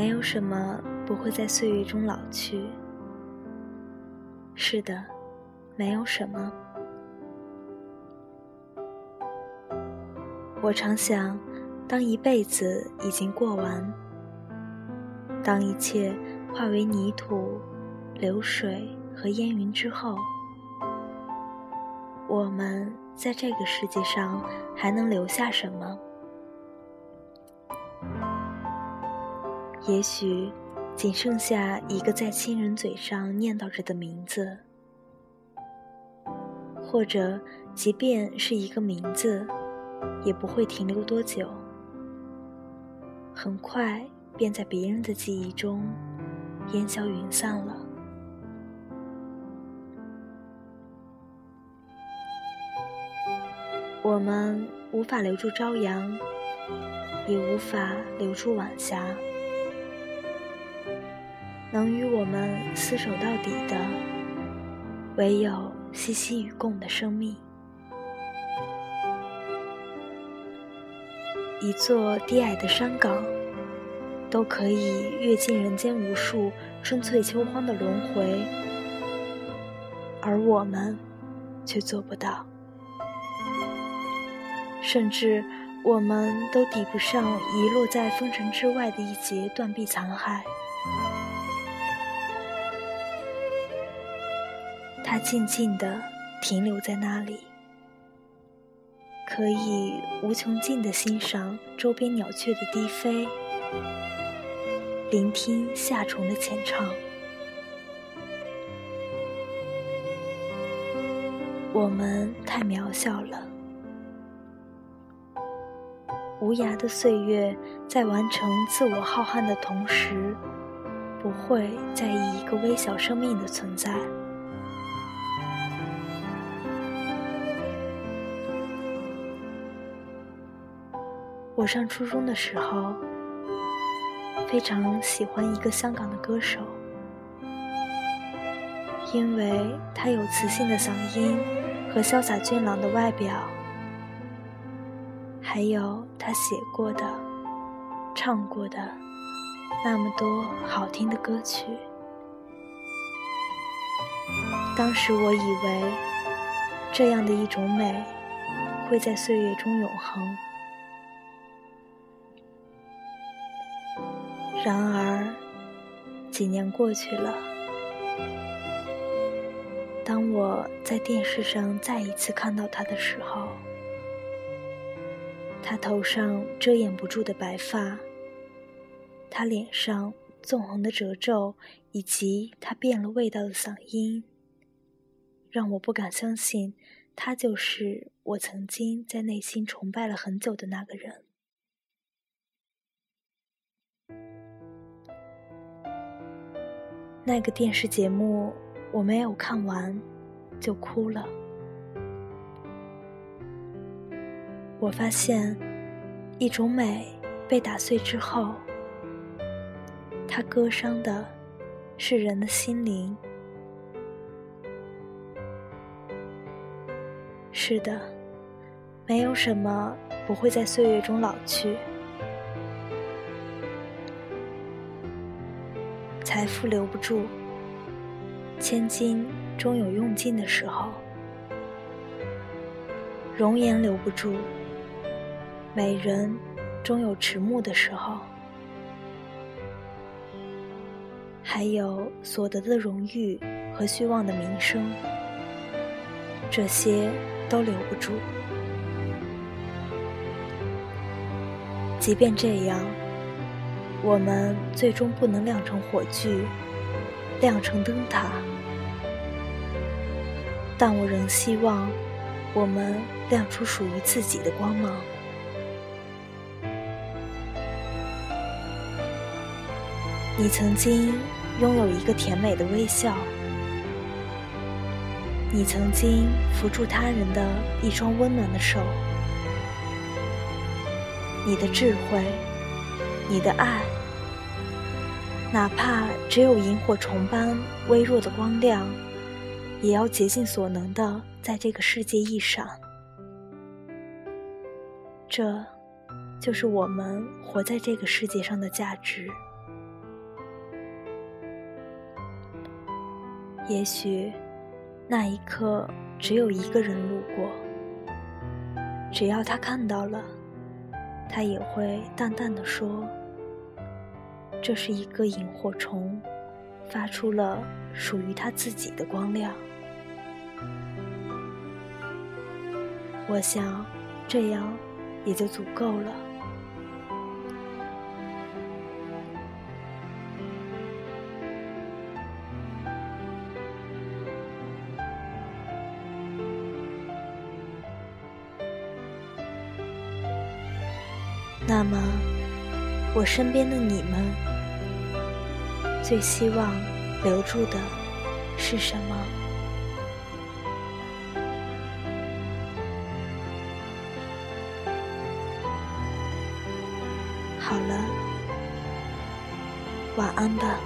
没有什么不会在岁月中老去。是的，没有什么。我常想，当一辈子已经过完，当一切化为泥土、流水和烟云之后，我们在这个世界上还能留下什么？也许，仅剩下一个在亲人嘴上念叨着的名字，或者，即便是一个名字。也不会停留多久，很快便在别人的记忆中烟消云散了。我们无法留住朝阳，也无法留住晚霞。能与我们厮守到底的，唯有息息与共的生命。一座低矮的山岗，都可以阅尽人间无数春翠秋荒的轮回，而我们却做不到。甚至，我们都抵不上遗落在风尘之外的一截断壁残骸。它静静地停留在那里。可以无穷尽的欣赏周边鸟雀的低飞，聆听夏虫的浅唱。我们太渺小了，无涯的岁月在完成自我浩瀚的同时，不会在意一个微小生命的存在。我上初中的时候，非常喜欢一个香港的歌手，因为他有磁性的嗓音和潇洒俊朗的外表，还有他写过的、唱过的那么多好听的歌曲。当时我以为，这样的一种美，会在岁月中永恒。然而，几年过去了，当我在电视上再一次看到他的时候，他头上遮掩不住的白发，他脸上纵横的褶皱，以及他变了味道的嗓音，让我不敢相信，他就是我曾经在内心崇拜了很久的那个人。那个电视节目我没有看完，就哭了。我发现，一种美被打碎之后，它割伤的是人的心灵。是的，没有什么不会在岁月中老去。财富留不住，千金终有用尽的时候；容颜留不住，美人终有迟暮的时候；还有所得的荣誉和虚妄的名声，这些都留不住。即便这样。我们最终不能亮成火炬，亮成灯塔，但我仍希望我们亮出属于自己的光芒。你曾经拥有一个甜美的微笑，你曾经扶住他人的一双温暖的手，你的智慧。你的爱，哪怕只有萤火虫般微弱的光亮，也要竭尽所能的在这个世界一闪。这，就是我们活在这个世界上的价值。也许，那一刻只有一个人路过，只要他看到了，他也会淡淡的说。这是一个萤火虫，发出了属于他自己的光亮。”我想，这样也就足够了。那么，我身边的你们，最希望留住的是什么？好了，晚安吧。